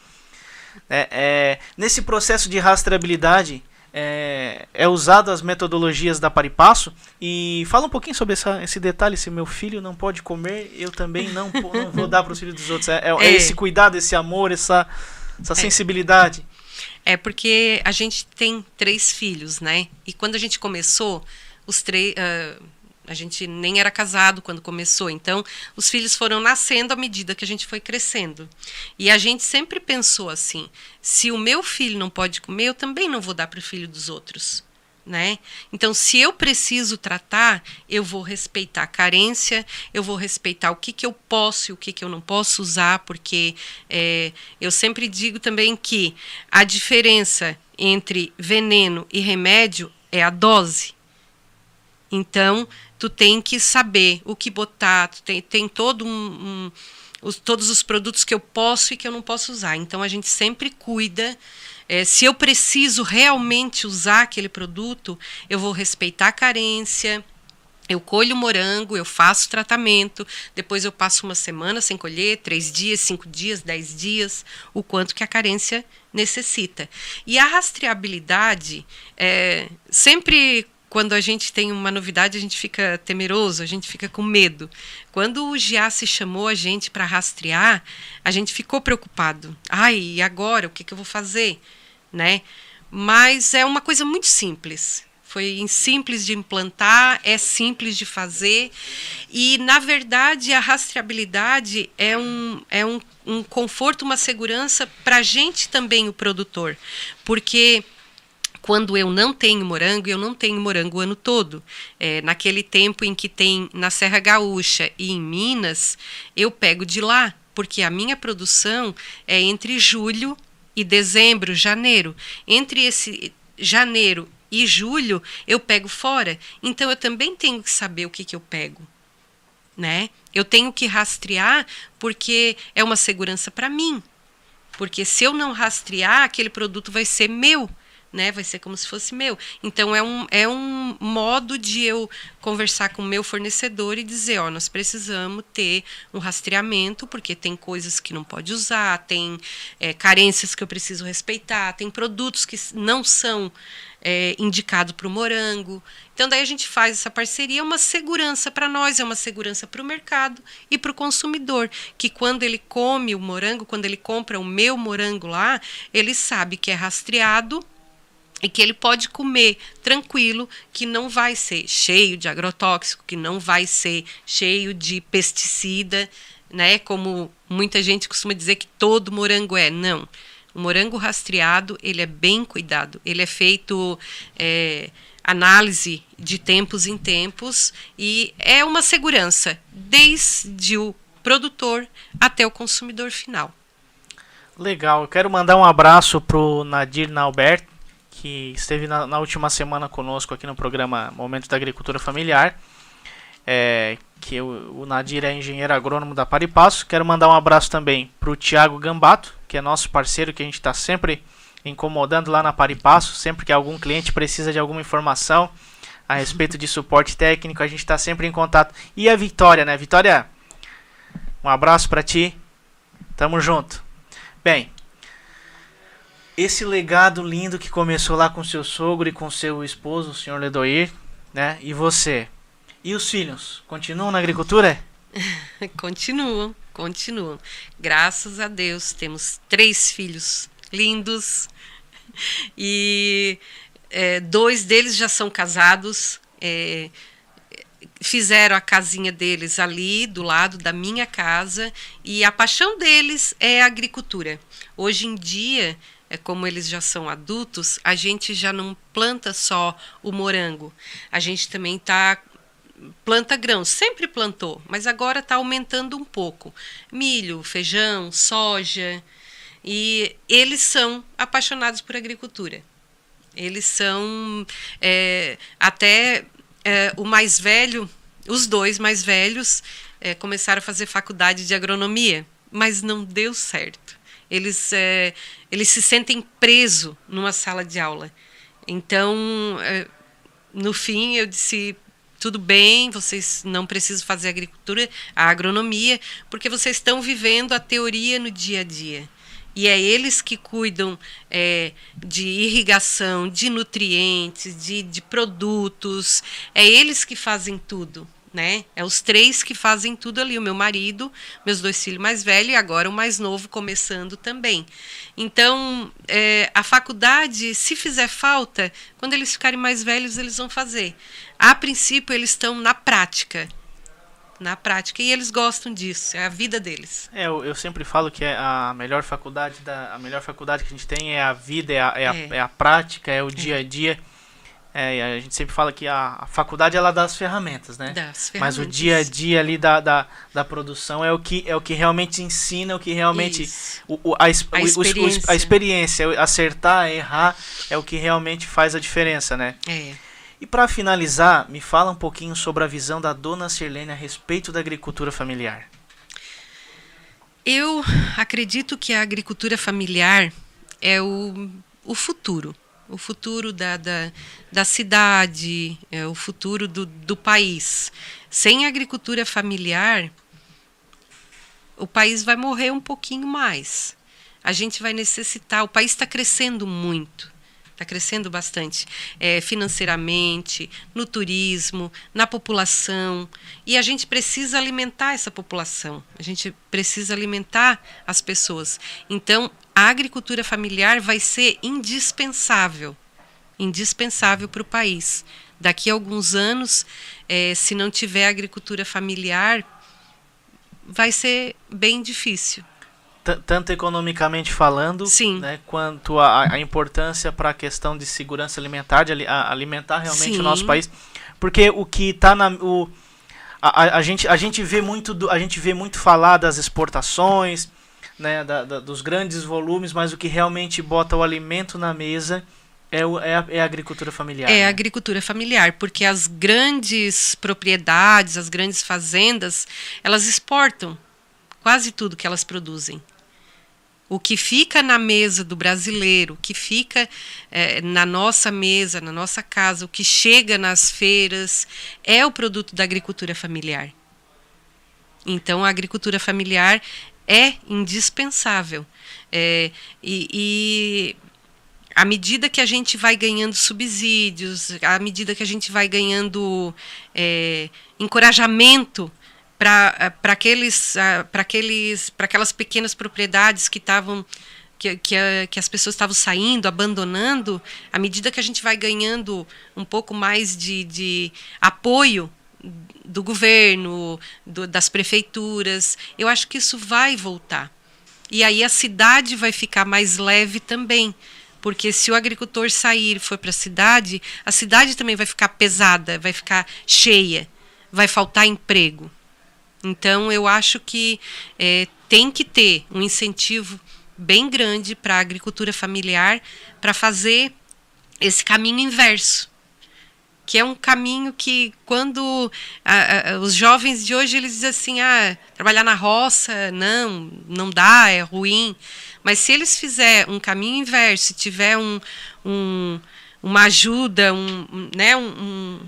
É, é, nesse processo de rastreabilidade, é, é usado as metodologias da Paripasso e fala um pouquinho sobre essa, esse detalhe, se meu filho não pode comer, eu também não, não vou dar para os filhos dos outros. É, é, é, esse cuidado, esse amor, essa, essa é. sensibilidade. É porque a gente tem três filhos, né? E quando a gente começou, os três. Uh, a gente nem era casado quando começou, então os filhos foram nascendo à medida que a gente foi crescendo. E a gente sempre pensou assim: se o meu filho não pode comer, eu também não vou dar para o filho dos outros. Né? Então, se eu preciso tratar, eu vou respeitar a carência, eu vou respeitar o que, que eu posso e o que, que eu não posso usar, porque é, eu sempre digo também que a diferença entre veneno e remédio é a dose. Então, tu tem que saber o que botar, tu tem, tem todo um, um os, todos os produtos que eu posso e que eu não posso usar. Então a gente sempre cuida. É, se eu preciso realmente usar aquele produto, eu vou respeitar a carência. Eu colho o morango, eu faço tratamento, depois eu passo uma semana sem colher, três dias, cinco dias, dez dias, o quanto que a carência necessita. E a rastreabilidade, é, sempre quando a gente tem uma novidade, a gente fica temeroso, a gente fica com medo. Quando o se chamou a gente para rastrear, a gente ficou preocupado. Ai, e agora? O que, que eu vou fazer? Né? Mas é uma coisa muito simples. Foi simples de implantar, é simples de fazer. E, na verdade, a rastreabilidade é um, é um, um conforto, uma segurança para a gente também, o produtor. Porque quando eu não tenho morango, eu não tenho morango o ano todo. É, naquele tempo em que tem na Serra Gaúcha e em Minas, eu pego de lá, porque a minha produção é entre julho e dezembro, janeiro. Entre esse janeiro e julho, eu pego fora. Então eu também tenho que saber o que, que eu pego. Né? Eu tenho que rastrear porque é uma segurança para mim. Porque se eu não rastrear, aquele produto vai ser meu né? Vai ser como se fosse meu. Então é um, é um modo de eu conversar com o meu fornecedor e dizer, ó, nós precisamos ter um rastreamento, porque tem coisas que não pode usar, tem é, carências que eu preciso respeitar, tem produtos que não são é, indicado para o morango. Então, daí a gente faz essa parceria, é uma segurança para nós, é uma segurança para o mercado e para o consumidor, que quando ele come o morango, quando ele compra o meu morango lá, ele sabe que é rastreado e que ele pode comer tranquilo, que não vai ser cheio de agrotóxico, que não vai ser cheio de pesticida, né? Como muita gente costuma dizer que todo morango é. Não. O morango rastreado, ele é bem cuidado. Ele é feito é, análise de tempos em tempos e é uma segurança desde o produtor até o consumidor final. Legal. Eu quero mandar um abraço pro Nadir Naubert, que esteve na, na última semana conosco aqui no programa Momento da Agricultura Familiar. É, que o, o Nadir é engenheiro agrônomo da Paripasso. Quero mandar um abraço também para o Tiago Gambato, que é nosso parceiro, que a gente está sempre incomodando lá na Paripasso, sempre que algum cliente precisa de alguma informação a respeito de suporte técnico, a gente está sempre em contato. E a Vitória, né? Vitória, um abraço para ti. Tamo junto. Bem, esse legado lindo que começou lá com seu sogro e com seu esposo, o senhor Ledoir, né? E você? E os filhos? Continuam na agricultura? continuam continuam. Graças a Deus, temos três filhos lindos e é, dois deles já são casados. É, fizeram a casinha deles ali do lado da minha casa e a paixão deles é a agricultura. Hoje em dia, é como eles já são adultos, a gente já não planta só o morango. A gente também está planta grãos, sempre plantou, mas agora está aumentando um pouco. Milho, feijão, soja. E eles são apaixonados por agricultura. Eles são é, até é, o mais velho, os dois mais velhos, é, começaram a fazer faculdade de agronomia, mas não deu certo. Eles, é, eles se sentem presos numa sala de aula. Então, é, no fim, eu disse tudo bem, vocês não precisam fazer agricultura, a agronomia, porque vocês estão vivendo a teoria no dia a dia. E é eles que cuidam é, de irrigação, de nutrientes, de, de produtos, é eles que fazem tudo né? É os três que fazem tudo ali. O meu marido, meus dois filhos mais velhos e agora o mais novo começando também. Então, é, a faculdade, se fizer falta, quando eles ficarem mais velhos, eles vão fazer. A princípio, eles estão na prática. Na prática. E eles gostam disso, é a vida deles. É, eu, eu sempre falo que é a melhor faculdade da, a melhor faculdade que a gente tem é a vida, é a, é a, é. é a prática, é o dia a dia. É, a gente sempre fala que a, a, faculdade ela dá as ferramentas, né? Das ferramentas. Mas o dia a dia ali da, da, da, produção é o que é o que realmente ensina, o que realmente o, o, a, a, experiência. O, a experiência, acertar, errar é o que realmente faz a diferença, né? É. E para finalizar, me fala um pouquinho sobre a visão da dona Sirlene a respeito da agricultura familiar. Eu acredito que a agricultura familiar é o, o futuro o futuro da, da, da cidade, é, o futuro do, do país. Sem agricultura familiar, o país vai morrer um pouquinho mais. A gente vai necessitar. O país está crescendo muito, está crescendo bastante é, financeiramente, no turismo, na população. E a gente precisa alimentar essa população, a gente precisa alimentar as pessoas. Então, a agricultura familiar vai ser indispensável indispensável para o país. Daqui a alguns anos, é, se não tiver agricultura familiar, vai ser bem difícil. Tanto economicamente falando, Sim. Né, quanto a, a importância para a questão de segurança alimentar, de alimentar realmente Sim. o nosso país, porque o que está na o, a, a, gente a gente vê muito do, a gente vê muito falar das exportações, né, da, da, dos grandes volumes, mas o que realmente bota o alimento na mesa é, o, é, a, é a agricultura familiar. É né? a agricultura familiar, porque as grandes propriedades, as grandes fazendas, elas exportam quase tudo que elas produzem. O que fica na mesa do brasileiro, o que fica é, na nossa mesa, na nossa casa, o que chega nas feiras, é o produto da agricultura familiar. Então, a agricultura familiar é indispensável. É, e, e à medida que a gente vai ganhando subsídios, à medida que a gente vai ganhando é, encorajamento para aqueles para aqueles para aquelas pequenas propriedades que estavam que, que, que, as pessoas estavam saindo, abandonando, à medida que a gente vai ganhando um pouco mais de, de apoio do governo, do, das prefeituras, eu acho que isso vai voltar. E aí a cidade vai ficar mais leve também, porque se o agricultor sair e for para a cidade, a cidade também vai ficar pesada, vai ficar cheia, vai faltar emprego. Então, eu acho que é, tem que ter um incentivo bem grande para a agricultura familiar para fazer esse caminho inverso que é um caminho que quando os jovens de hoje eles dizem assim ah trabalhar na roça não não dá é ruim. Mas se eles fizer um caminho inverso se tiver um, um uma ajuda um, né um,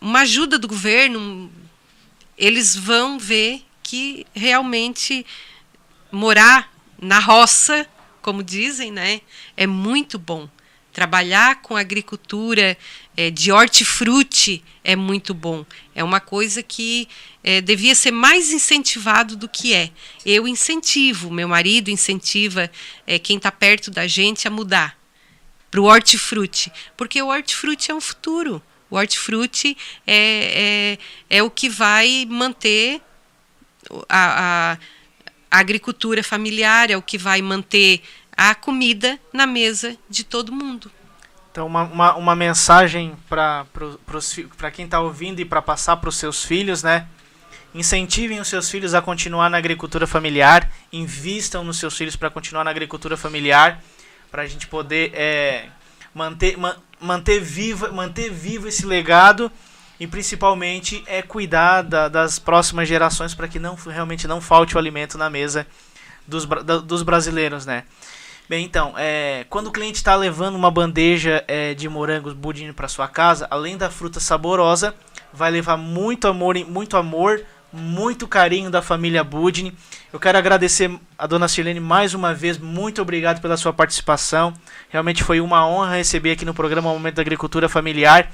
uma ajuda do governo eles vão ver que realmente morar na roça, como dizem, né, é muito bom. Trabalhar com agricultura é, de hortifruti é muito bom. É uma coisa que é, devia ser mais incentivado do que é. Eu incentivo, meu marido incentiva é, quem está perto da gente a mudar para o hortifruti, porque o hortifruti é um futuro. O hortifruti é, é, é o que vai manter a, a, agricultura familiar, é o que vai manter a comida na mesa de todo mundo. Então, uma, uma, uma mensagem para quem está ouvindo e para passar para os seus filhos, né? Incentivem os seus filhos a continuar na agricultura familiar, invistam nos seus filhos para continuar na agricultura familiar, para a gente poder é, manter, manter, viva, manter vivo esse legado e principalmente é cuidar da, das próximas gerações para que não realmente não falte o alimento na mesa dos, dos brasileiros, né? Bem, então, é, quando o cliente está levando uma bandeja é, de morangos budinho para sua casa, além da fruta saborosa, vai levar muito amor, muito amor, muito carinho da família Budin. Eu quero agradecer a dona Silene mais uma vez. Muito obrigado pela sua participação. Realmente foi uma honra receber aqui no programa Momento da Agricultura Familiar.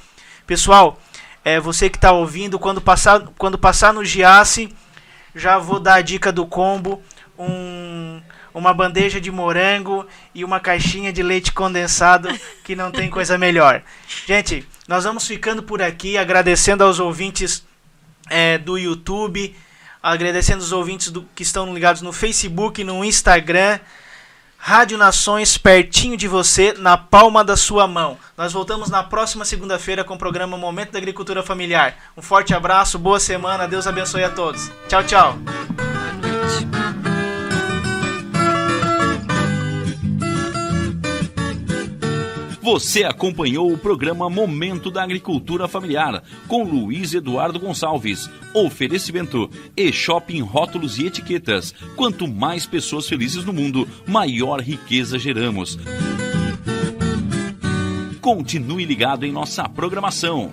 Pessoal, é, você que está ouvindo, quando passar, quando passar no Giasse, já vou dar a dica do combo. Um, uma bandeja de morango e uma caixinha de leite condensado, que não tem coisa melhor. Gente, nós vamos ficando por aqui, agradecendo aos ouvintes é, do YouTube, agradecendo os ouvintes do, que estão ligados no Facebook, no Instagram. Rádio Nações pertinho de você, na palma da sua mão. Nós voltamos na próxima segunda-feira com o programa Momento da Agricultura Familiar. Um forte abraço, boa semana, Deus abençoe a todos. Tchau, tchau. Você acompanhou o programa Momento da Agricultura Familiar com Luiz Eduardo Gonçalves. Oferecimento e Shopping Rótulos e Etiquetas. Quanto mais pessoas felizes no mundo, maior riqueza geramos. Continue ligado em nossa programação.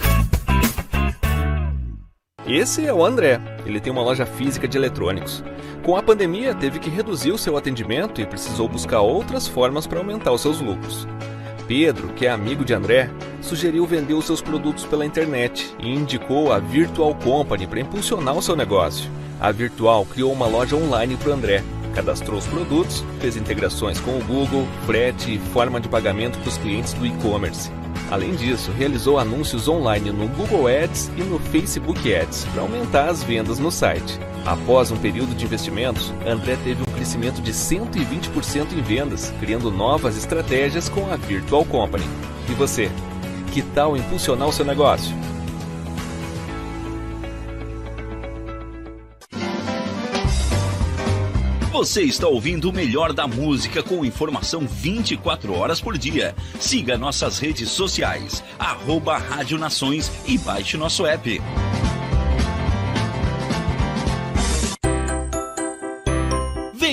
Esse é o André. Ele tem uma loja física de eletrônicos. Com a pandemia, teve que reduzir o seu atendimento e precisou buscar outras formas para aumentar os seus lucros. Pedro, que é amigo de André, sugeriu vender os seus produtos pela internet e indicou a Virtual Company para impulsionar o seu negócio. A Virtual criou uma loja online para o André, cadastrou os produtos, fez integrações com o Google, frete e forma de pagamento para os clientes do e-commerce. Além disso, realizou anúncios online no Google Ads e no Facebook Ads para aumentar as vendas no site. Após um período de investimentos, André teve um crescimento de 120% em vendas, criando novas estratégias com a Virtual Company. E você? Que tal impulsionar o seu negócio? Você está ouvindo o melhor da música com informação 24 horas por dia. Siga nossas redes sociais, arroba Rádio Nações e baixe nosso app.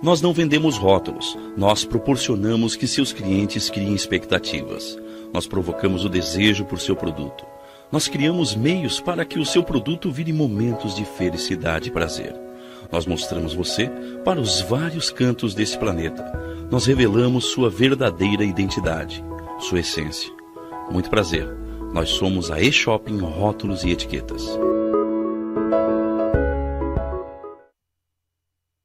Nós não vendemos rótulos, nós proporcionamos que seus clientes criem expectativas. Nós provocamos o desejo por seu produto. Nós criamos meios para que o seu produto vire momentos de felicidade e prazer. Nós mostramos você para os vários cantos desse planeta. Nós revelamos sua verdadeira identidade, sua essência. Muito prazer. Nós somos a E-Shopping Rótulos e Etiquetas.